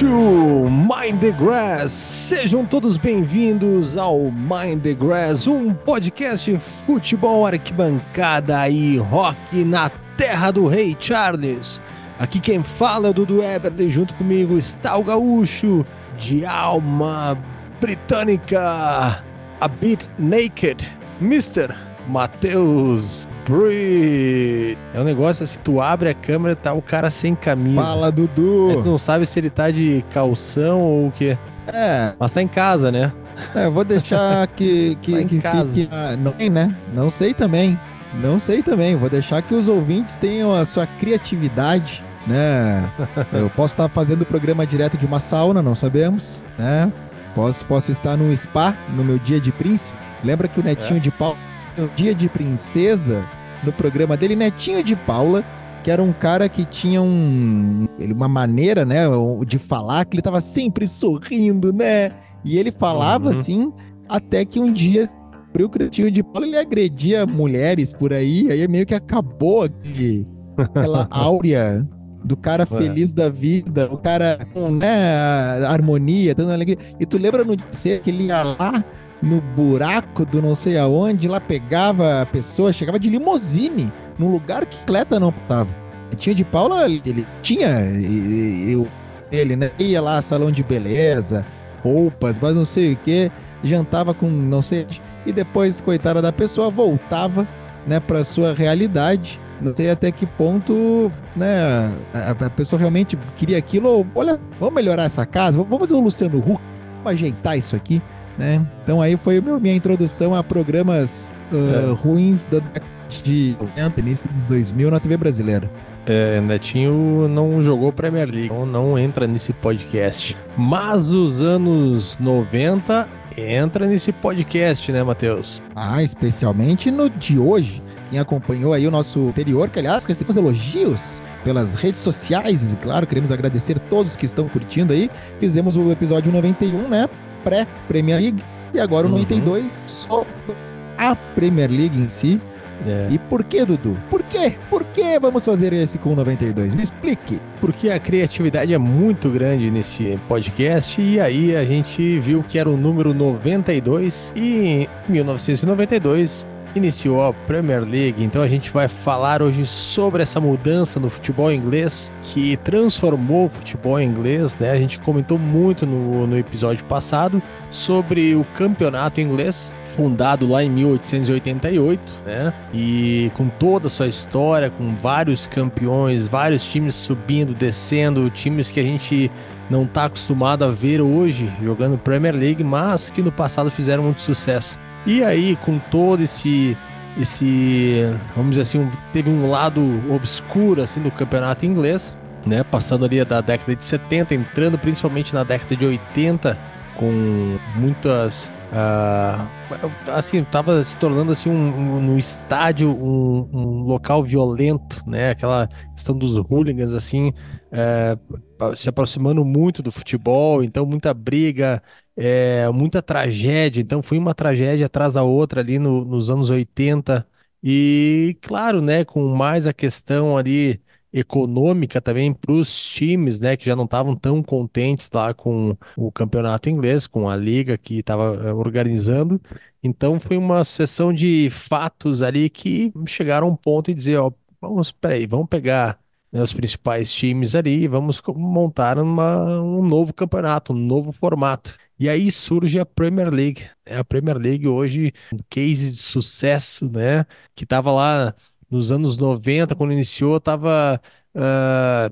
To Mind the Grass. Sejam todos bem-vindos ao Mind the Grass, um podcast futebol arquibancada e rock na terra do Rei Charles. Aqui quem fala é Dudu Eberle, junto comigo está o gaúcho de alma britânica, a bit naked, Mr. Matheus Breed. É um negócio assim, tu abre a câmera tá o cara sem camisa. Fala, Dudu. Aí tu não sabe se ele tá de calção ou o quê. É, Mas tá em casa, né? é, eu vou deixar que, que, Tá em que casa. fique. ah, Não né? Não sei também. Não sei também. Vou deixar que os ouvintes tenham a sua criatividade, né? Eu posso estar fazendo o programa direto de uma sauna, não sabemos, né? Posso, posso estar num spa no meu dia de príncipe. Lembra que o Netinho de Paula, no dia de princesa, no programa dele, Netinho de Paula, que era um cara que tinha um, uma maneira, né, de falar que ele tava sempre sorrindo, né? E ele falava Uhum. assim, até que um dia o Netinho de Paula ele agredia mulheres por aí, aí meio que acabou aquele, aquela áurea do cara Ué. feliz da vida, o cara com né, harmonia, dando alegria. E tu lembra no dia que ele ia lá no buraco do não sei aonde, lá pegava a pessoa, chegava de limousine, num lugar que Cleta não estava. Tinha de Paula, ele tinha, eu, ele, né? Ia lá, salão de beleza, roupas, mas não sei o que, jantava com não sei, e depois, coitada da pessoa, voltava, né, pra sua realidade. Não sei até que ponto, né, a, a pessoa realmente queria aquilo, ou, olha, vamos melhorar essa casa, vamos fazer o Luciano Huck, vamos ajeitar isso aqui, né? Então aí foi meu- minha introdução a programas ah, ruins da década de 90, início dos 2000 na TV brasileira. É, Netinho não jogou Premier League, então não entra nesse podcast. Mas os anos 90 entra nesse podcast, né, Matheus? Ah, especialmente no de hoje. Quem acompanhou aí o nosso anterior, que aliás recebemos elogios pelas redes sociais, e claro, queremos agradecer todos que estão curtindo aí. Fizemos o episódio 91, né? Pré-Premier League. E agora o Uhum. 92, sobre a Premier League em si. É. E por que, Dudu? Por quê? Por que vamos fazer esse com o 92? Me explique. Porque a criatividade é muito grande nesse podcast e aí a gente viu que era o número 92 e em 1992 iniciou a Premier League. Então a gente vai falar hoje sobre essa mudança no futebol inglês que transformou o futebol inglês, né? A gente comentou muito no, no episódio passado sobre o campeonato inglês, fundado lá em 1888, né? E com toda a sua história, com vários campeões, vários times subindo, descendo, times que a gente não está acostumado a ver hoje jogando Premier League, mas que no passado fizeram muito sucesso. E aí, com todo esse esse, vamos dizer assim, um- teve um lado obscuro assim do campeonato inglês, né, passando ali da década de 70, entrando principalmente na década de 80 com muitas ah, assim, tava se tornando assim um, um- no estádio um, um local violento, né? Aquela questão dos hooligans assim, eh, se aproximando muito do futebol, então muita briga, é, muita tragédia. Então foi uma tragédia atrás da outra ali no- nos anos 80 e claro, né? Com mais a questão ali econômica também para os times, né, que já não estavam tão contentes lá com o campeonato inglês, com a liga que estava organizando. Então foi uma sucessão de fatos ali que chegaram a um ponto e dizer, ó, vamos, peraí, vamos pegar né, os principais times ali e vamos montar uma- um novo campeonato, um novo formato. E aí surge a Premier League. né? A Premier League hoje, um case de sucesso, né? Que estava lá nos anos 90, quando iniciou, estava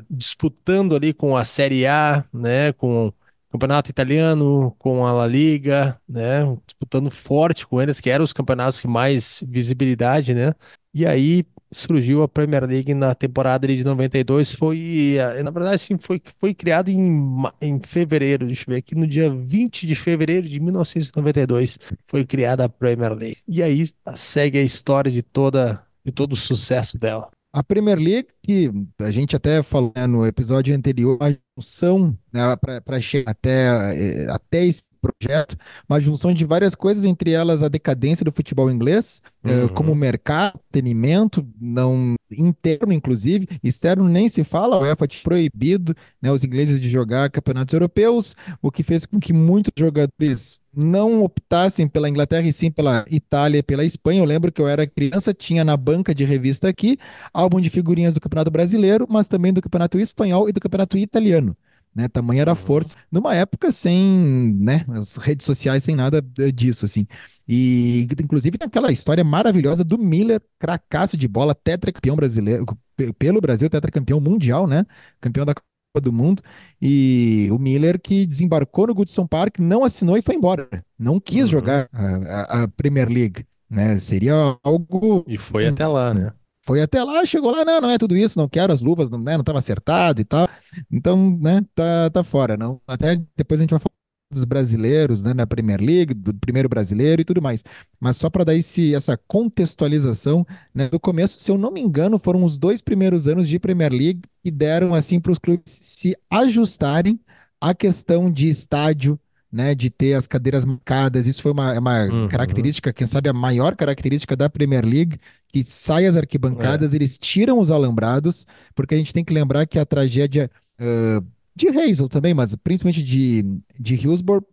disputando ali com a Série A, né? Com o Campeonato Italiano, com a La Liga, né? Disputando forte com eles, que eram os campeonatos que mais visibilidade, né? E aí surgiu a Premier League na temporada de 92, foi, eh, na verdade, sim, foi, foi criado em, em fevereiro, deixa eu ver aqui, no dia 20 de fevereiro de 1992, foi criada a Premier League. E aí segue a história de toda, de todo o sucesso dela. A Premier League, que a gente até falou né, no episódio anterior, mas junção né, para chegar até, eh, até esse projeto, uma junção de várias coisas, entre elas a decadência do futebol inglês, eh, uhum. como mercado, entretenimento, não interno inclusive, externo nem se fala, o UEFA tinha proibido né, os ingleses de jogar campeonatos europeus, o que fez com que muitos jogadores não optassem pela Inglaterra e sim pela Itália e pela Espanha. Eu lembro que eu era criança, tinha na banca de revista aqui álbum de figurinhas do Campeonato Brasileiro, mas também do Campeonato Espanhol e do Campeonato Italiano né? Tamanha era a força, numa época sem, né, as redes sociais, sem nada disso, assim. E, inclusive, tem aquela história maravilhosa do Miller, cracaço de bola, tetracampeão brasileiro, pelo Brasil, tetracampeão mundial, né? Campeão da Copa do Mundo. E o Miller que desembarcou no Goodson Park, não assinou e foi embora. Não quis uhum. jogar a, a, a Premier League, né? Seria algo... E foi até lá, né? Foi até lá, chegou lá, não, não é tudo isso, não quero as luvas, não, né, não estava acertado e tal. Então, né, tá, tá fora. Não, até depois a gente vai falar dos brasileiros, né, na Premier League, do primeiro brasileiro e tudo mais. Mas só para dar esse, essa contextualização, né, do começo, se eu não me engano, foram os dois primeiros anos de Premier League que deram assim para os clubes se ajustarem à questão de estádio, né, de ter as cadeiras marcadas. Isso foi uma, uma uhum. característica, quem sabe a maior característica da Premier League, que sai as arquibancadas, é. eles tiram os alambrados, porque a gente tem que lembrar que a tragédia uh, de Hazel também, mas principalmente de, de Hillsborough,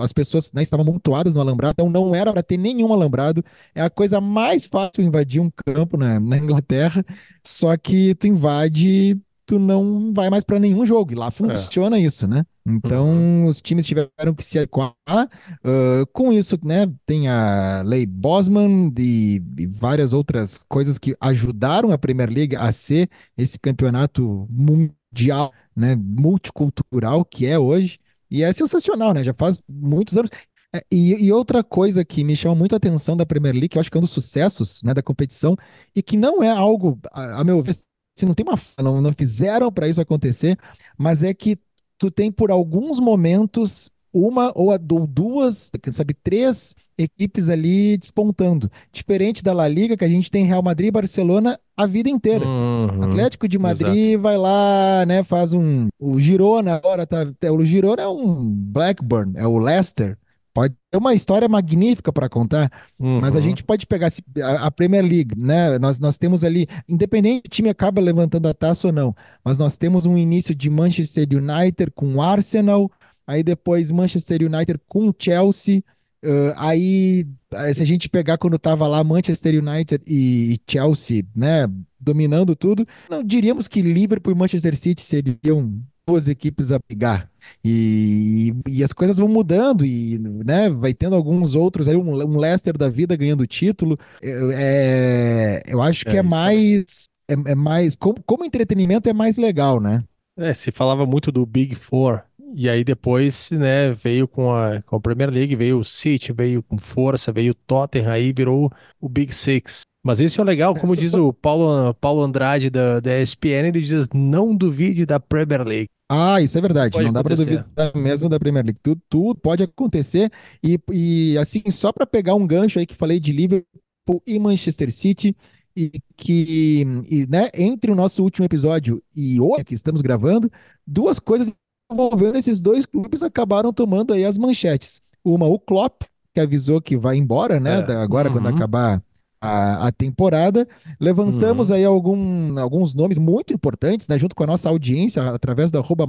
as pessoas né, estavam montuadas no alambrado, então não era para ter nenhum alambrado. É a coisa mais fácil invadir um campo na, na Inglaterra, só que tu invade tu não vai mais para nenhum jogo. E lá funciona é. isso, né? Então, uhum. os times tiveram que se adequar. Uh, com isso, né, tem a lei Bosman e, e, várias outras coisas que ajudaram a Premier League a ser esse campeonato mundial, né, multicultural que é hoje. E é sensacional, né? Já faz muitos anos. É, e, e, outra coisa que me chama muito a atenção da Premier League, que eu acho que é um dos sucessos né, da competição, e que não é algo, a, a meu ver, se não tem uma não, não fizeram para isso acontecer, mas é que tu tem por alguns momentos uma ou, duas, sabe, três equipes ali despontando. Diferente da La Liga, que a gente tem Real Madrid e Barcelona a vida inteira. Uhum, Atlético de Madrid exato. vai lá, né, faz um... O Girona agora tá... O Girona é um Blackburn, é o Leicester. Pode ter uma história magnífica para contar, uhum. mas a gente pode pegar a Premier League, né? Nós, nós temos ali, independente do time acaba levantando a taça ou não, mas nós temos um início de Manchester United com Arsenal, aí depois Manchester United com Chelsea, uh, aí se a gente pegar quando tava lá Manchester United e, e Chelsea, né, dominando tudo, não diríamos que Liverpool e Manchester City seriam duas equipes a brigar. E, e as coisas vão mudando e né, vai tendo alguns outros aí, um, um Leicester da vida ganhando título. É, eu acho que é, é mais. É, é, mais. Como, como entretenimento é mais legal, né? É, se falava muito do Big Four. E aí depois, né, veio com a, com a Premier League, veio o City, veio com força, veio o Tottenham, aí virou o Big Six. Mas isso é legal, como diz o Paulo, Paulo Andrade da, da ESPN, ele diz, não duvide da Premier League. Ah, isso é verdade. Pode não dá para duvidar mesmo da Premier League. Tudo, tudo pode acontecer. E, e assim, só para pegar um gancho aí que falei de Liverpool e Manchester City, e que, e, né, entre o nosso último episódio e hoje que estamos gravando, duas coisas envolvendo esses dois clubes acabaram tomando aí as manchetes. Uma, o Klopp, que avisou que vai embora, né? É. Agora, uhum. quando acabar a, a temporada. Levantamos uhum. aí algum, alguns nomes muito importantes, né? Junto com a nossa audiência, através da arroba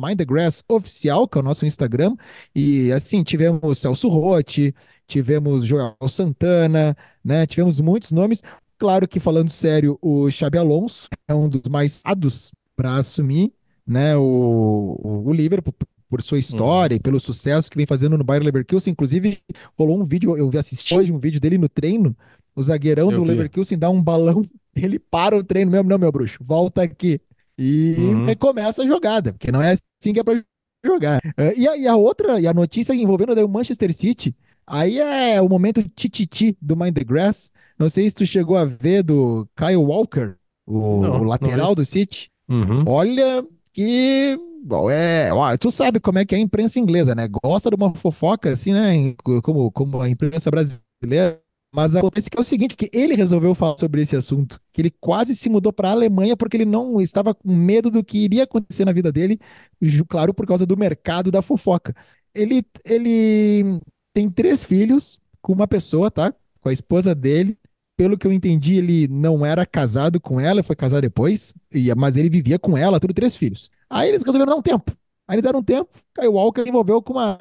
oficial, que é o nosso Instagram. E assim, tivemos Celso Rotti, tivemos Joel Santana, né? Tivemos muitos nomes. Claro que, falando sério, o Xabi Alonso é um dos mais ados para assumir né, o, o, o Liverpool por sua história uhum. e pelo sucesso que vem fazendo no Bayern Leverkusen. Inclusive, rolou um vídeo, eu assisti hoje um vídeo dele no treino, o zagueirão eu do vi. Leverkusen dá um balão, ele para o treino mesmo, não, meu bruxo, volta aqui. E uhum. recomeça a jogada, porque não é assim que é pra jogar. E, a, e, a, outra, e a notícia envolvendo o Manchester City, aí é o momento tititi do Mind the Grass. Não sei se tu chegou a ver do Kyle Walker, o, não, o lateral do City. Uhum. Olha que Bom, é, ó, tu sabe como é que é a imprensa inglesa, né? Gosta de uma fofoca assim, né? Como, como a imprensa brasileira Mas acontece que é o seguinte, que ele resolveu falar sobre esse assunto, que ele quase se mudou para a Alemanha porque ele não estava com medo do que iria acontecer na vida dele, claro, por causa do mercado da fofoca. Ele, ele tem três filhos com uma pessoa, tá? Com a esposa dele. Pelo que eu entendi, ele não era casado com ela, foi casado depois, mas ele vivia com ela, tudo três filhos. Aí eles resolveram dar um tempo. Aí eles deram um tempo, Caio Walker envolveu com uma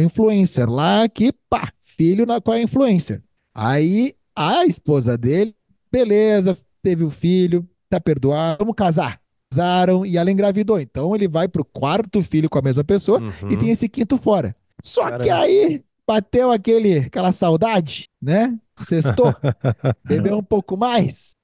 influencer lá que, pá, filho na, com a influencer. Aí a esposa dele, beleza, teve o um filho, tá perdoado, vamos casar. Casaram e ela engravidou. Então ele vai pro quarto filho com a mesma pessoa uhum. e tem esse quinto fora. Só Caramba. que aí bateu aquele, aquela saudade, né? Sextou, bebeu um pouco mais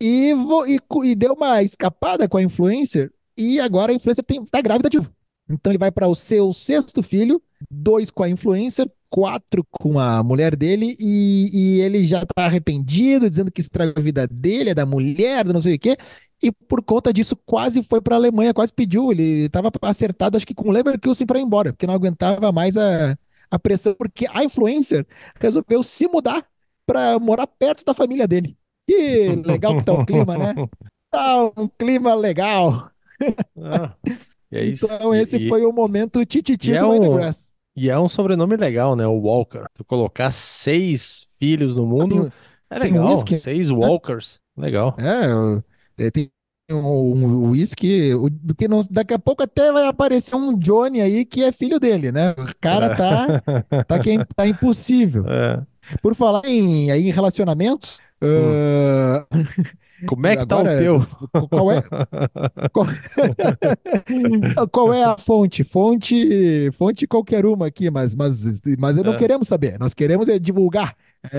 e, vo, e, e, deu uma escapada com a influencer e agora a influencer tem, tá grávida de. Então ele vai para o seu sexto filho, dois com a influencer, quatro com a mulher dele e, e ele já tá arrependido, dizendo que estragou a vida dele, é da mulher, não sei o quê. E por conta disso, quase foi para a Alemanha, quase pediu. Ele estava acertado, acho que com o Leverkusen para ir embora, porque não aguentava mais a, a pressão, porque a influencer resolveu se mudar para morar perto da família dele. Que legal que tá o clima, né? Tá um clima legal. Ah, é então, esse e, foi o momento tititi do é um, e é um sobrenome legal, né? O Walker. Tu colocar seis filhos no mundo é legal. Um seis né? Walkers. Legal. É, tem um whisky, porque daqui a pouco até vai aparecer um Johnny aí que é filho dele, né? O cara tá, tá, que é, tá impossível. É. Por falar em, aí, em relacionamentos, hum. uh... Como é que Agora, tá o teu? Qual é, qual, qual, é a fonte? Fonte fonte qualquer uma aqui, mas, mas, mas não é. queremos saber. Nós queremos é divulgar, é,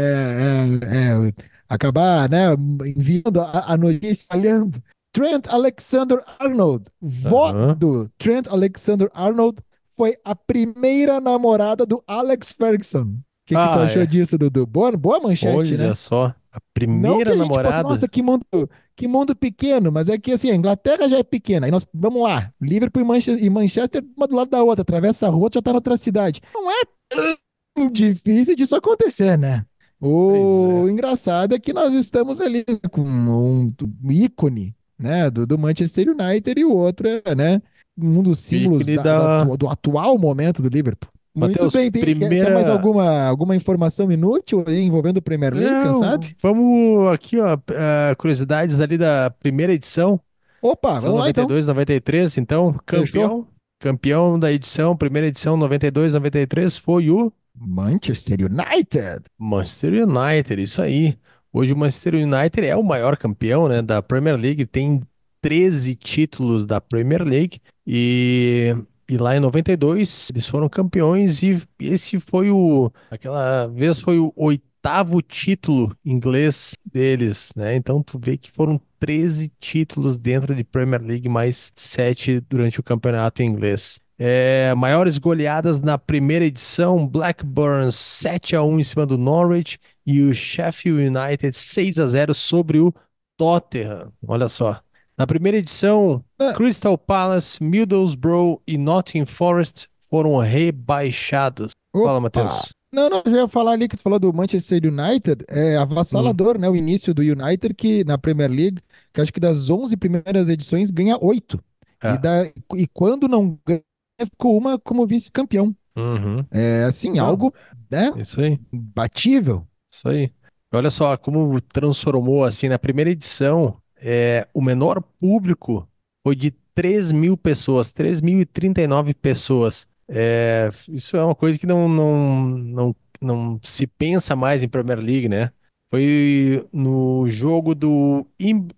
é, é, acabar né, enviando a, a notícia, olhando. Trent Alexander Arnold, vó uhum. do Trent Alexander Arnold, foi a primeira namorada do Alex Ferguson. O que, ah, que tu achou é. disso, Dudu? Boa, boa manchete, Olha né? Olha só. A primeira não namorada. Fosse, Nossa, que mundo, que mundo pequeno, mas é que assim, a Inglaterra já é pequena. Aí nós vamos lá, Liverpool e Manchester, e Manchester uma do lado da outra, atravessa a rua, já tá na outra cidade. Não é tão difícil disso acontecer, né? O é. engraçado é que nós estamos ali com um, um ícone, né, do, do, Manchester United e o outro é, né, um dos símbolos da, da... Da, do atual momento do Liverpool. Muito Mateus, bem, tem primeira... quer, mais alguma, alguma informação inútil envolvendo o Premier League, Não, quem sabe? Vamos aqui, ó, uh, curiosidades ali da primeira edição. Opa, vamos 92, lá então. 93, então, campeão, Fechou? campeão da edição, primeira edição 92, 93 foi o Manchester United. Manchester United, isso aí. Hoje o Manchester United é o maior campeão, né, da Premier League, tem 13 títulos da Premier League e e lá em 92 eles foram campeões e esse foi o aquela vez foi o oitavo título inglês deles, né? Então tu vê que foram 13 títulos dentro de Premier League mais 7 durante o campeonato inglês. É, maiores goleadas na primeira edição, Blackburn 7 a 1 em cima do Norwich e o Sheffield United 6 a 0 sobre o Tottenham. Olha só. Na primeira edição, ah. Crystal Palace, Middlesbrough e Nottingham Forest foram rebaixados. Opa. Fala, Matheus. Não, não, eu já ia falar ali que tu falou do Manchester United, é avassalador, hum. né? O início do United, que na Premier League, que acho que das 11 primeiras edições ganha 8. É. E, da, e quando não ganha, ficou uma como vice-campeão. Uhum. É assim, não. algo né? Isso aí. batível. Isso aí. Olha só como transformou assim na primeira edição é, o menor público foi de 3 mil pessoas, 3.039 pessoas. É, isso é uma coisa que não, não, não, não se pensa mais em Premier League, né? Foi no jogo do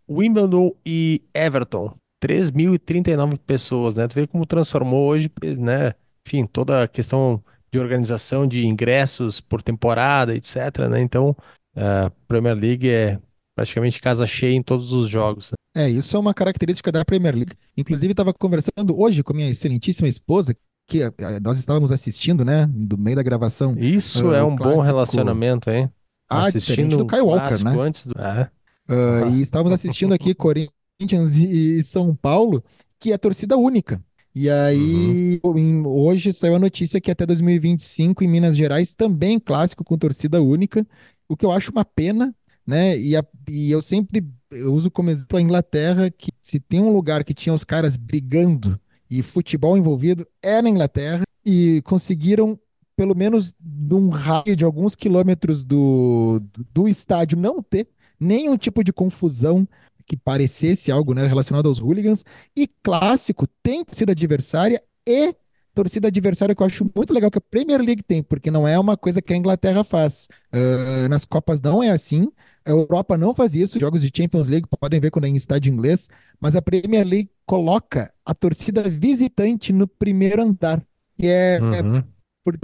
Wimbledon e Everton. 3.039 pessoas, né? Tu vê como transformou hoje, né? Enfim, toda a questão de organização de ingressos por temporada, etc, né? Então, a Premier League é praticamente casa cheia em todos os jogos. Né? É, isso é uma característica da Premier League. Inclusive, estava conversando hoje com minha excelentíssima esposa, que eh, nós estávamos assistindo, né, do meio da gravação. Isso uh, é um clássico... bom relacionamento, hein? Ah, assistindo do Kyle Walker, né? Antes do... Uh, e estávamos assistindo aqui Corinthians e São Paulo, que é torcida única. E aí, uhum. hoje saiu a notícia que até 2025 em Minas Gerais também clássico com torcida única. o que eu acho uma pena, né? E, a, e eu sempre eu uso como exemplo a Inglaterra, que se tem um lugar que tinha os caras brigando e futebol envolvido, é na Inglaterra, e conseguiram, pelo menos num raio de alguns quilômetros do, do, do estádio, não ter nenhum tipo de confusão que parecesse algo né, relacionado aos hooligans. E clássico tem torcida adversária e torcida adversária que eu acho muito legal que a Premier League tem, porque não é uma coisa que a Inglaterra faz. Uh, nas Copas não é assim. A Europa não faz isso. Jogos de Champions League podem ver quando é em estádio inglês, mas a Premier League coloca a torcida visitante no primeiro andar, que é, uhum. é por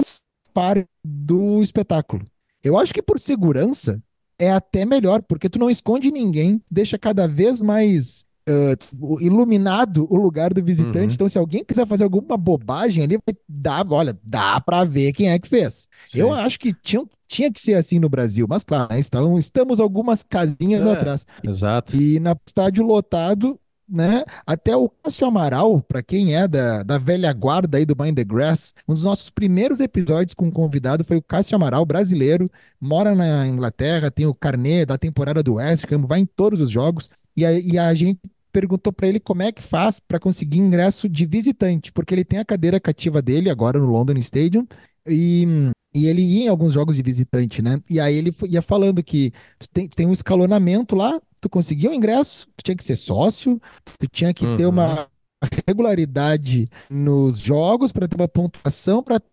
parte do espetáculo. Eu acho que por segurança é até melhor, porque tu não esconde ninguém, deixa cada vez mais uh, iluminado o lugar do visitante. Uhum. Então, se alguém quiser fazer alguma bobagem ali, vai dar, olha, dá para ver quem é que fez. Sim. Eu acho que tinha, tinha que ser assim no Brasil, mas claro, né, então, estamos algumas casinhas é, atrás. Exato. E na estádio lotado, né? Até o Cássio Amaral, para quem é da, da velha guarda aí do Mind the Grass, um dos nossos primeiros episódios com um convidado foi o Cássio Amaral, brasileiro, mora na Inglaterra, tem o carnê da temporada do West Ham, vai em todos os jogos, e a, e a gente perguntou para ele como é que faz para conseguir ingresso de visitante, porque ele tem a cadeira cativa dele agora no London Stadium e, e ele ia em alguns jogos de visitante, né? E aí ele ia falando que tem, tem um escalonamento lá, tu conseguia o ingresso, tu tinha que ser sócio, tu tinha que uhum. ter uma uhum. regularidade nos jogos para ter uma pontuação para ter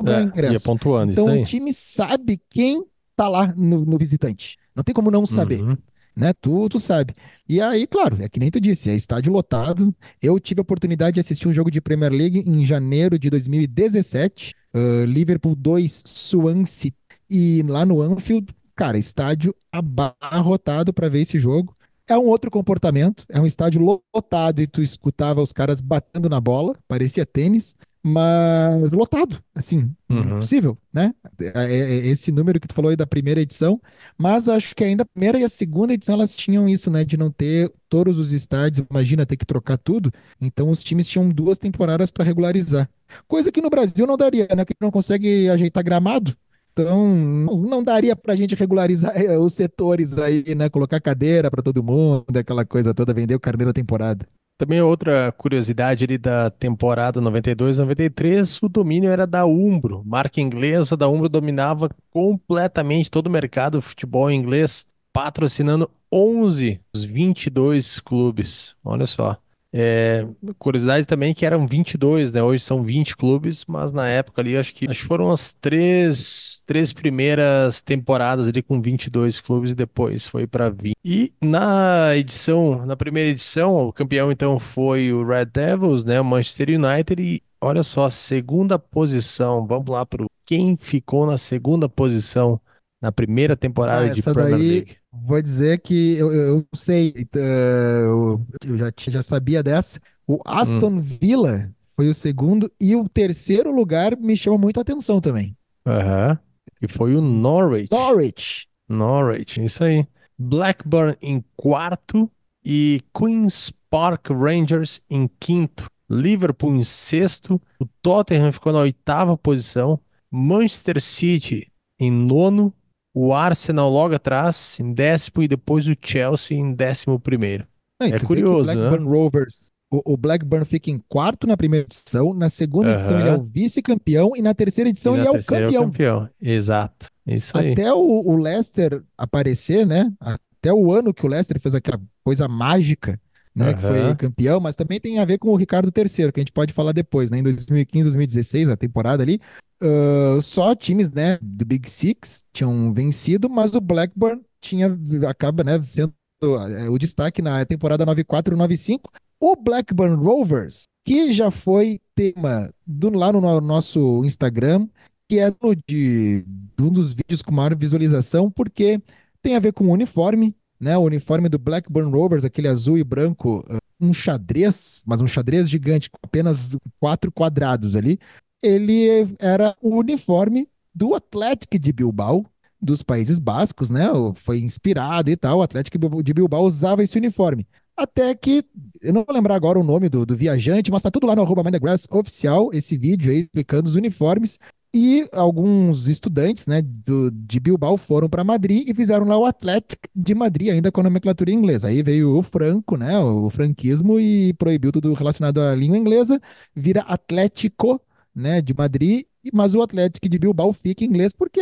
o é, ingresso. Ia pontuando, então o time sabe quem tá lá no, no visitante. Não tem como não saber. Uhum né? Tu, tu sabe. E aí, claro, é que nem tu disse, é estádio lotado. Eu tive a oportunidade de assistir um jogo de Premier League em janeiro de 2017, uh, Liverpool 2, Swansea, e lá no Anfield, cara, estádio abarrotado para ver esse jogo. É um outro comportamento, é um estádio lotado e tu escutava os caras batendo na bola, parecia tênis mas lotado, assim, uhum. impossível, né? É, é, é, esse número que tu falou aí da primeira edição, mas acho que ainda a primeira e a segunda edição elas tinham isso, né, de não ter todos os estádios, imagina ter que trocar tudo, então os times tinham duas temporadas para regularizar. Coisa que no Brasil não daria, né, que não consegue ajeitar gramado. Então, não daria para a gente regularizar eh, os setores aí, né? Colocar cadeira para todo mundo, aquela coisa toda, vender o carneiro da temporada. Também outra curiosidade ali da temporada 92-93, o domínio era da Umbro, marca inglesa da Umbro dominava completamente todo o mercado futebol inglês, patrocinando 11 dos 22 clubes. Olha só. É, curiosidade também que eram 22, né? Hoje são 20 clubes, mas na época ali acho que, acho que foram as três, três primeiras temporadas ali com 22 clubes e depois foi para 20. E na edição, na primeira edição, o campeão então foi o Red Devils, né? O Manchester United e olha só, segunda posição. Vamos lá para quem ficou na segunda posição na primeira temporada ah, de Premier daí... League. Vou dizer que eu, eu sei, uh, eu já, já sabia dessa. O Aston hum. Villa foi o segundo e o terceiro lugar me chama muito a atenção também. Aham. Uhum. E foi o Norwich. Norwich. Norwich, isso aí. Blackburn em quarto e Queen's Park Rangers em quinto. Liverpool em sexto. O Tottenham ficou na oitava posição. Manchester City em nono o Arsenal logo atrás, em décimo, e depois o Chelsea em décimo primeiro. é curioso, o Blackburn né? Rovers, o, o, Blackburn fica em quarto na primeira edição, na segunda edição ele é o vice-campeão e na terceira edição ele é o campeão. É o campeão. Exato, isso aí. Até o, o Leicester aparecer, né? Até o ano que o Leicester fez aquela coisa mágica, né, uhum. que foi campeão, mas também tem a ver com o Ricardo III, que a gente pode falar depois, né, em 2015, 2016, a temporada ali, uh, só times, né, do Big Six tinham vencido, mas o Blackburn tinha, acaba, né, sendo uh, o destaque na temporada 94-95, o Blackburn Rovers, que já foi tema do, lá no nosso Instagram, que é de, de um dos vídeos com maior visualização, porque tem a ver com o uniforme, né? O uniforme do Blackburn Rovers, aquele azul e branco, uh, um xadrez, mas um xadrez gigante, com apenas quatro quadrados ali. Ele era o uniforme do Atlético de Bilbao, dos Países Bascos, né? Foi inspirado e tal. O Atlético de Bilbao usava esse uniforme. Até que, eu não vou lembrar agora o nome do, do viajante, mas tá tudo lá no arroba oficial, esse vídeo aí explicando os uniformes. E alguns estudantes né, do, de Bilbao foram para Madrid e fizeram lá o Atlético de Madrid, ainda com a nomenclatura inglesa. Aí veio o Franco, né, o franquismo, e proibiu tudo relacionado à língua inglesa, vira Atlético né, de Madrid, mas o Atlético de Bilbao fica em inglês porque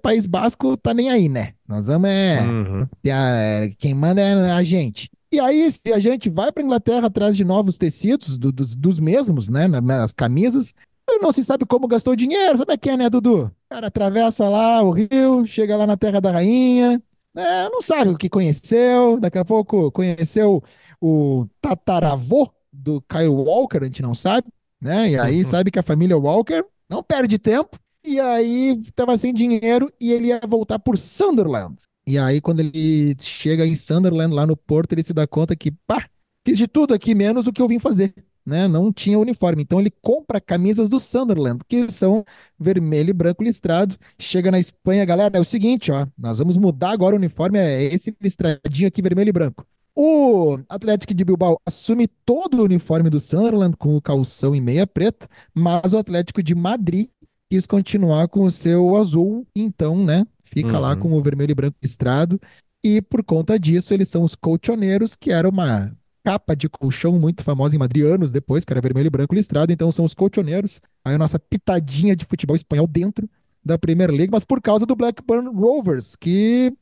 País Basco tá nem aí, né? Nós vamos é. Uhum. é, quem manda é a gente. E aí, esse viajante vai para Inglaterra atrás de novos tecidos, do, dos, dos mesmos, né? Nas camisas, não se sabe como gastou dinheiro, sabe quem é, né, Dudu? O cara atravessa lá o rio, chega lá na Terra da Rainha, né, não sabe o que conheceu, daqui a pouco conheceu o tataravô do Kyle Walker, a gente não sabe, né? E aí sabe que a família Walker não perde tempo, e aí estava sem dinheiro e ele ia voltar por Sunderland. E aí, quando ele chega em Sunderland, lá no porto, ele se dá conta que, pá, fiz de tudo aqui menos o que eu vim fazer né, não tinha uniforme. Então ele compra camisas do Sunderland, que são vermelho e branco listrado. Chega na Espanha, galera, é o seguinte, ó, nós vamos mudar agora o uniforme, é esse listradinho aqui vermelho e branco. O Atlético de Bilbao assume todo o uniforme do Sunderland com o calção e meia preta, mas o Atlético de Madrid quis continuar com o seu azul, então, né, fica uhum. lá com o vermelho e branco listrado. E por conta disso, eles são os colchoneiros, que era uma capa de colchão muito famosa em Madrid anos depois, que era vermelho e branco listrado, então são os colchoneiros. Aí a nossa pitadinha de futebol espanhol dentro da Premier League, mas por causa do Blackburn Rovers, que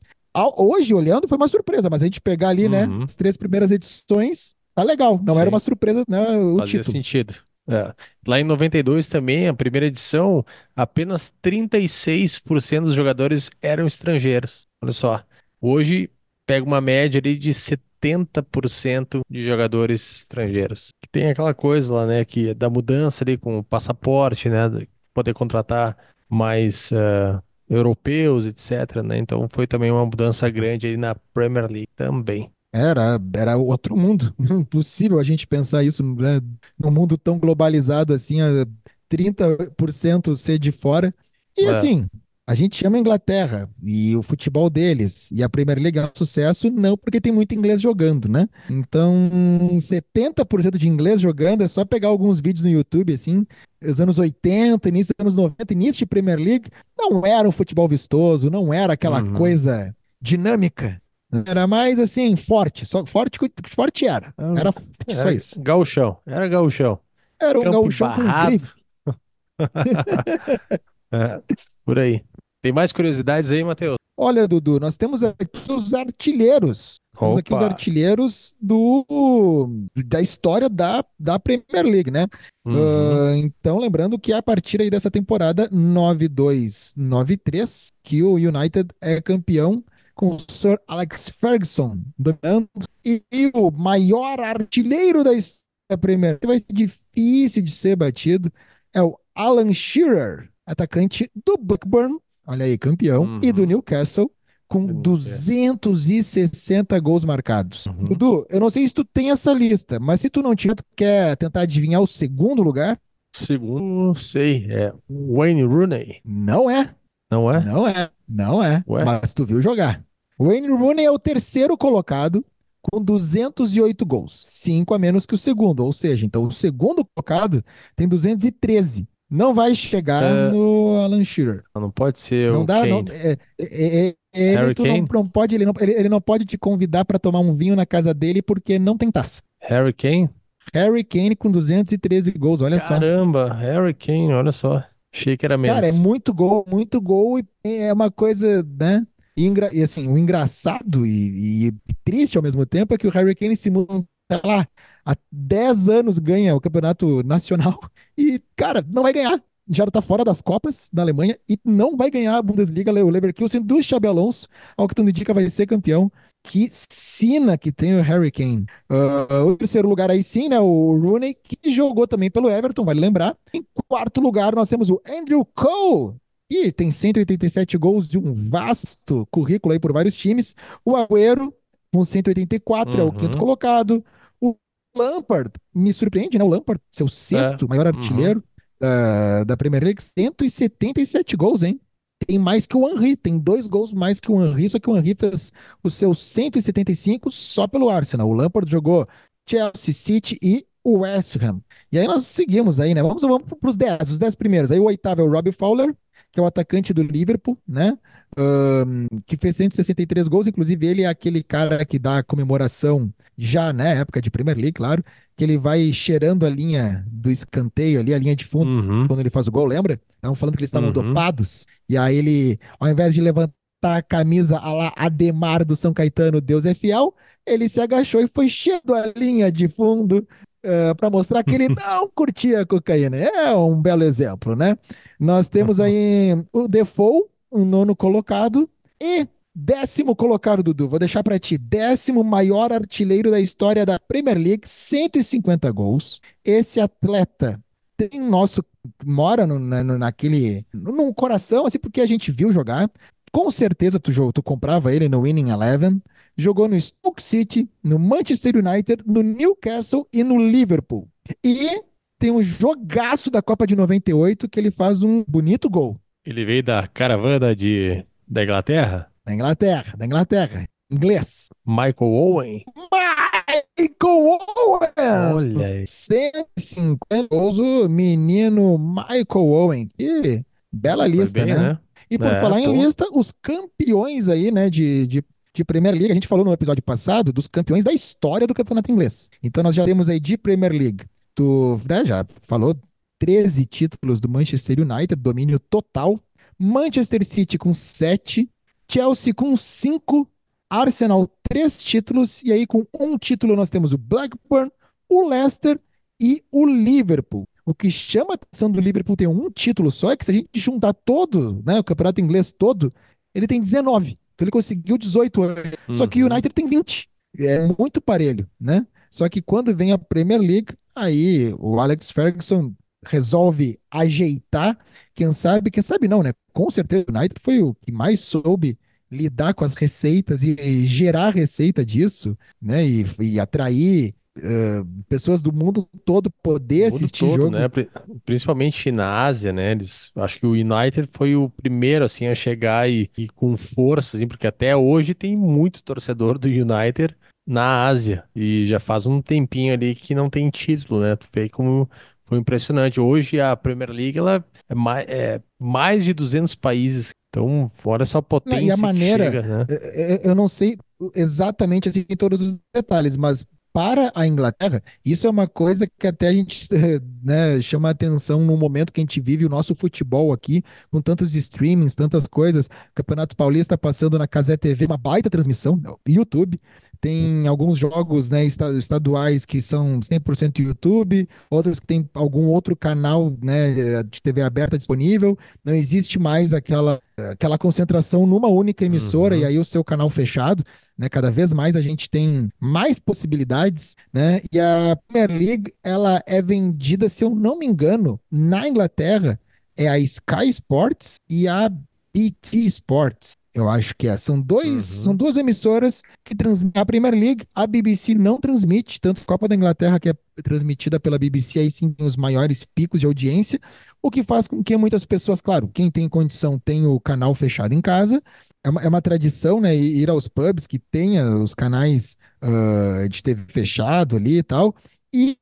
hoje, olhando, foi uma surpresa, mas a gente pegar ali, né, uhum. né, as três primeiras edições, tá legal, não Sim. era uma surpresa, né, o Fazia título. sentido. É. Lá em 92 também, a primeira edição, apenas 36% dos jogadores eram estrangeiros. Olha só. Hoje, pega uma média ali de 70% de jogadores estrangeiros. Que tem aquela coisa lá, né, que é da mudança ali com o passaporte, né, de poder contratar mais uh, europeus, etc, né? Então foi também uma mudança grande aí na Premier League também. Era, era outro mundo. Impossível a gente pensar isso né? num mundo tão globalizado assim, 30% ser de fora. E é. assim, a gente chama a Inglaterra e o futebol deles e a Premier League é um sucesso não porque tem muito inglês jogando, né? Então, 70% de inglês jogando é só pegar alguns vídeos no YouTube, assim, os anos 80, início dos anos 90, início de Premier League, não era um futebol vistoso, não era aquela uhum. coisa dinâmica. Era mais assim, forte. Só forte, forte era. Era forte, era só isso. Gauchão. Era gauchão. Era um Campo gauchão barrado. com grife. é, por aí. Tem mais curiosidades aí, Matheus? Olha, Dudu, nós temos aqui os artilheiros. Temos aqui os artilheiros do, da história da, da Premier League, né? Uhum. Uh, então, lembrando que a partir aí dessa temporada 9-2-9-3, que o United é campeão com o Sir Alex Ferguson dominando e, e o maior artilheiro da história da Premier League vai ser difícil de ser batido é o Alan Shearer, atacante do Blackburn olha aí, campeão, uhum. e do uhum. Newcastle com 260 gols marcados. Uhum. Dudu, eu não sei se tu tem essa lista, mas se tu não tiver, tu quer tentar adivinhar o segundo lugar? Segundo, sei, é Wayne Rooney. Não é. Não é? Não é. Não é. Ué? Mas tu viu jogar. Wayne Rooney é o terceiro colocado com 208 gols, cinco a menos que o segundo, ou seja, então o segundo colocado tem 213 não vai chegar é... no Alan Shearer. Não pode ser não o dá, Kane. Não, é, é, é, ele, não, não, pode, ele, não, ele, ele, não pode te convidar para tomar um vinho na casa dele porque não tem taça. Harry Kane? Harry Kane com 213 gols, olha Caramba, só. Caramba, Harry Kane, olha só. Achei que era menos. Cara, é muito gol, muito gol e é uma coisa, né? E, e assim, o engraçado e, e, triste ao mesmo tempo é que o Harry Kane se muda lá há 10 anos ganha o campeonato nacional e, cara, não vai ganhar. Já tá fora das Copas da Alemanha e não vai ganhar a Bundesliga. O Leverkusen do Xabi Alonso, ao que tudo indica, vai ser campeão. Que sina que tem o Harry Kane. Uh, o terceiro lugar aí sim, né? O Rooney, que jogou também pelo Everton, vale lembrar. Em quarto lugar, nós temos o Andrew Cole, e tem 187 gols de um vasto currículo aí por vários times. O Agüero, com 184, uhum. é o quinto uhum. colocado. Lampard me surpreende, né? O Lampard, seu sexto é. maior artilheiro uhum. da, da Premier League, 177 gols, hein? Tem mais que o Henry, tem dois gols mais que o Henry, só que o Henry fez os seus 175 só pelo Arsenal. O Lampard jogou Chelsea, City e o West Ham. E aí nós seguimos aí, né? Vamos, vamos para os 10, os 10 primeiros. Aí o oitavo é o Robbie Fowler, que é o atacante do Liverpool, né? Um, que fez 163 gols, inclusive ele é aquele cara que dá comemoração já, né? Época de Premier League, claro, que ele vai cheirando a linha do escanteio ali, a linha de fundo, Uhum. quando ele faz o gol, lembra? Estavam falando que eles estavam Uhum. dopados, e aí ele, ao invés de levantar a camisa a lá Ademar do São Caetano, Deus é fiel, ele se agachou e foi cheirando a linha de fundo para mostrar que ele não curtia a cocaína. É um belo exemplo, né? Nós temos aí o Defoe, o nono colocado, e décimo colocado, Dudu. Vou deixar para ti. Décimo maior artilheiro da história da Premier League, 150 gols. Esse atleta tem nosso. mora no, na, naquele. num coração, assim, porque a gente viu jogar. Com certeza tu, tu comprava ele no Winning Eleven. Jogou no Stoke City, no Manchester United, no Newcastle e no Liverpool. E tem um jogaço da Copa de 98 que ele faz um bonito gol. Ele veio da caravana de, da Inglaterra. Da Inglaterra, da Inglaterra. Inglês. Michael Owen. Michael Owen! Olha aí. 150 gols, o menino Michael Owen. Que bela Foi lista, bem, né? né? E por É, falar em pô. lista, os campeões aí, né, de, de, de Premier League, a gente falou no episódio passado dos campeões da história do campeonato inglês. Então nós já temos aí de Premier League, tu né, já falou 13 títulos do Manchester United, domínio total. Manchester City com 7, Chelsea com 5, Arsenal 3 títulos, e aí com um título nós temos o Blackburn, o Leicester e o Liverpool. O que chama a atenção do Liverpool ter um título só é que se a gente juntar todo, né, o campeonato inglês todo, ele tem 19. Então ele conseguiu 18 anos. Só que o Uhum. United tem 20. É muito parelho, né? Só que quando vem a Premier League, aí o Alex Ferguson resolve ajeitar. Quem sabe, quem sabe não, né? Com certeza o United foi o que mais soube lidar com as receitas e, e gerar receita disso, né? E, e atrair eh, pessoas do mundo todo poder mundo assistir todo, jogo. né? Pri- Principalmente na Ásia, né? Eles, acho que o United foi o primeiro assim a chegar e, e com força, assim, porque até hoje tem muito torcedor do United na Ásia e já faz um tempinho ali que não tem título, né? Tu vê como foi impressionante. Hoje a Premier League ela é mais, é mais de 200 países. Então, olha só a potência e a que maneira- chega, né? É, é, Eu não sei exatamente assim em todos os detalhes, mas para a Inglaterra, isso é uma coisa que até a gente né, chama atenção no momento que a gente vive o nosso futebol aqui, com tantos streamings, tantas coisas. Campeonato Paulista passando na Casé TV, uma baita transmissão, YouTube. Tem alguns jogos né, esta- estaduais que são 100% YouTube, outros que tem algum outro canal né, de TV aberta disponível. Não existe mais aquela aquela concentração numa única emissora Uhum. e aí o seu canal fechado, né? Cada vez mais a gente tem mais possibilidades, né? E a Premier League, ela é vendida, se eu não me engano, na Inglaterra, é a Sky Sports e a BT Sports. Eu acho que é. São, dois, Uhum. são duas emissoras que transmitem a Premier League. A BBC não transmite, tanto a Copa da Inglaterra, que é transmitida pela BBC, aí sim tem os maiores picos de audiência, o que faz com que muitas pessoas, claro, quem tem condição tem o canal fechado em casa. É uma, é uma tradição, né? Ir aos pubs que tenha os canais ah, de TV fechado ali e tal. E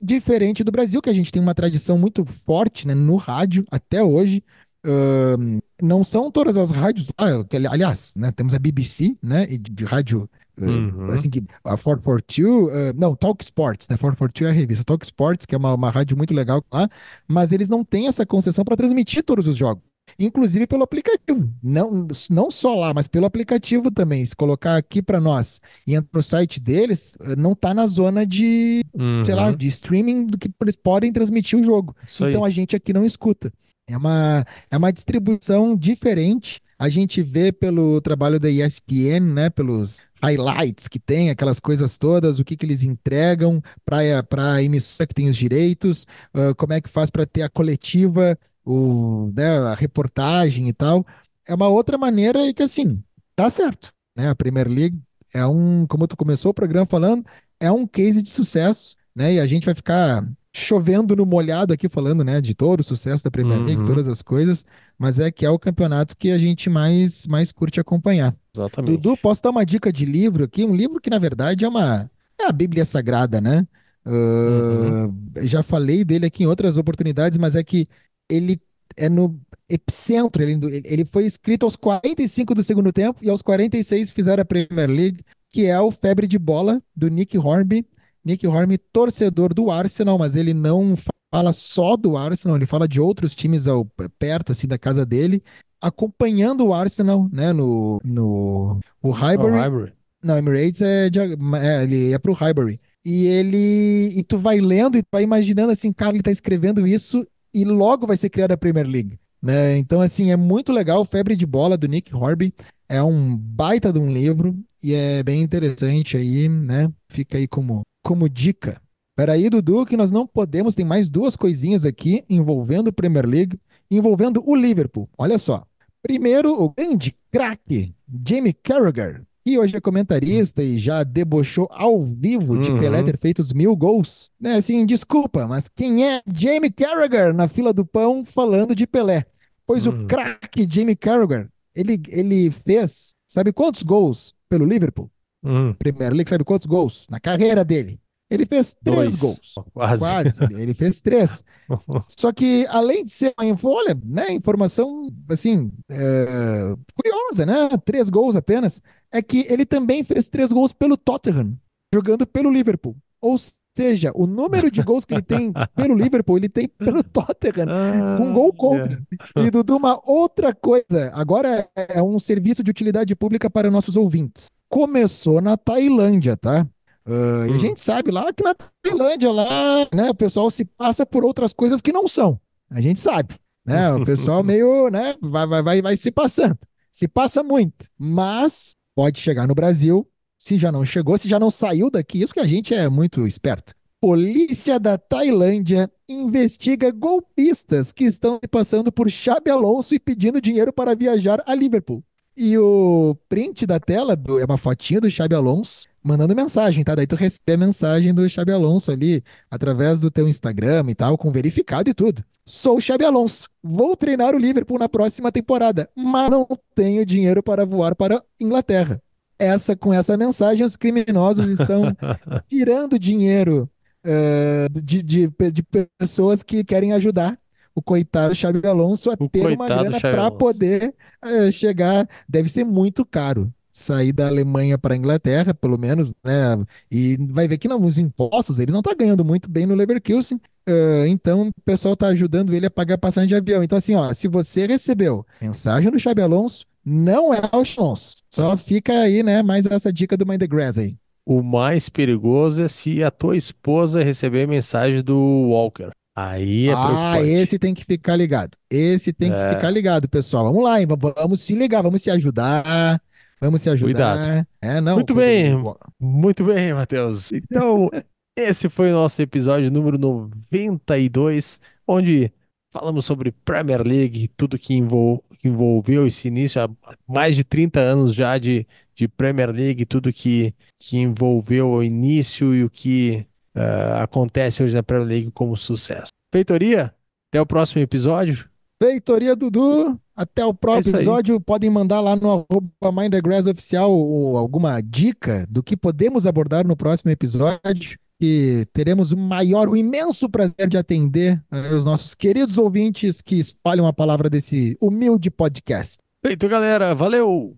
diferente do Brasil, que a gente tem uma tradição muito forte, né, no rádio até hoje. Ahn, não são todas as rádios lá, que, ali- aliás, né, temos a BBC, né, de, de rádio, ah, Uhum. assim que a 442, ah, não, Talk Sports, né, 442 é a revista, Talk Sports, que é uma, uma rádio muito legal lá, mas eles não têm essa concessão para transmitir todos os jogos. Inclusive pelo aplicativo, não, não só lá, mas pelo aplicativo também. Se colocar aqui para nós e entrar no site deles, eh, não tá na zona de, sei lá, Uhum. de streaming do que eles podem transmitir o jogo. Isso aí. Então a gente aqui não escuta. É uma, é uma distribuição diferente. A gente vê pelo trabalho da ESPN, né, pelos highlights que tem, aquelas coisas todas, o que, que eles entregam para a emissora que tem os direitos, ah, como é que faz para ter a coletiva, o, né, a reportagem e tal. É uma outra maneira e que, assim, tá certo. Né? A Premier League é um, como tu começou o programa falando, é um case de sucesso, né? E a gente vai ficar chovendo no molhado aqui falando, né, de todo o sucesso da Premier League, Uhum. todas as coisas, mas é que é o campeonato que a gente mais mais curte acompanhar. Exatamente. Dudu, posso dar uma dica de livro aqui? Um livro que, na verdade, é uma é a Bíblia Sagrada, né? Uh, Já falei dele aqui em outras oportunidades, mas é que ele é no epicentro. Ele, ele foi escrito aos 45 do segundo tempo e aos 46 fizeram a Premier League, que é o Febre de Bola do Nick Hornby. Nick Hornby, torcedor do Arsenal, mas ele não fala só do Arsenal, ele fala de outros times ao, perto assim da casa dele, acompanhando o Arsenal, né, no, no o Highbury. Oh, Highbury. Não, Emirates é, de, é ele é pro Highbury. E ele e tu vai lendo e tu vai imaginando assim, cara, ele tá escrevendo isso e logo vai ser criada a Premier League. Né? Então, assim, é muito legal. Febre de Bola, do Nick Horby. É um baita de um livro e é bem interessante aí, né? Fica aí como, como dica. Peraí, Dudu, que nós não podemos. Tem mais duas coisinhas aqui envolvendo Premier League, envolvendo o Liverpool. Olha só. Primeiro, o grande craque Jamie Carragher, que hoje é comentarista e já debochou ao vivo de uhum. Pelé ter feito os mil gols. Né, assim, desculpa, mas quem é Jamie Carragher na fila do pão falando de Pelé? Pois uhum. o craque Jamie Carragher, ele, ele fez, sabe quantos gols pelo Liverpool? Uhum. Premier League, sabe quantos gols na carreira dele? Ele fez três Dois. gols. Quase. Quase. Ele fez três. Só que, além de ser uma olha, né, informação, assim, é, curiosa, né? Três gols apenas. É que ele também fez três gols pelo Tottenham, jogando pelo Liverpool. Ou seja, o número de gols que ele tem pelo Liverpool, ele tem pelo Tottenham, com gol contra. E, Dudu, uma outra coisa. Agora é um serviço de utilidade pública para nossos ouvintes. Começou na Tailândia, tá? Uh, E a hum. gente sabe lá que na Tailândia, lá, né, o pessoal se passa por outras coisas que não são. A gente sabe. Né? O pessoal meio, né, vai, vai, vai, vai se passando. Se passa muito. Mas pode chegar no Brasil, se já não chegou, se já não saiu daqui, isso que a gente é muito esperto. Polícia da Tailândia investiga golpistas que estão passando por Xabi Alonso e pedindo dinheiro para viajar a Liverpool. E o print da tela do, é uma fotinha do Xabi Alonso mandando mensagem, tá? Daí tu recebe a mensagem do Xabi Alonso ali, através do teu Instagram e tal, com verificado e tudo. Sou o Xabi Alonso, vou treinar o Liverpool na próxima temporada, mas não tenho dinheiro para voar para Inglaterra. Essa, com essa mensagem, os criminosos estão tirando dinheiro uh, de, de, de pessoas que querem ajudar o coitado Xabi Alonso a o ter uma grana para poder uh, chegar. Deve ser muito caro sair da Alemanha para a Inglaterra, pelo menos, né? E vai ver que não, os impostos, ele não está ganhando muito bem no Leverkusen. Uh, então o pessoal está ajudando ele a pagar passagem de avião. Então, assim, ó, se você recebeu mensagem do Xabi Alonso, não é o Alonso. Só fica aí, né? Mais essa dica do Mind the Grass aí. O mais perigoso é se a tua esposa receber mensagem do Walker. Aí é Ah, esse tem que ficar ligado. Esse tem é. que ficar ligado, pessoal. Vamos lá, hein? vamos se ligar, vamos se ajudar. Vamos se ajudar. Cuidado. É, não. Muito bem, muito bem, Matheus. Então, esse foi o nosso episódio número 92, onde falamos sobre Premier League, tudo que envol envolveu esse início, há mais de 30 anos já de, de Premier League, tudo que, que envolveu o início e o que uh, acontece hoje na Premier League como sucesso. Feitoria, até o próximo episódio. Feitoria Dudu. Até o próximo é episódio. Podem mandar lá no arroba Mindgrass Oficial alguma dica do que podemos abordar no próximo episódio. E teremos o maior, o imenso prazer de atender uh, os nossos queridos ouvintes que espalham a palavra desse humilde podcast. Feito, galera. Valeu!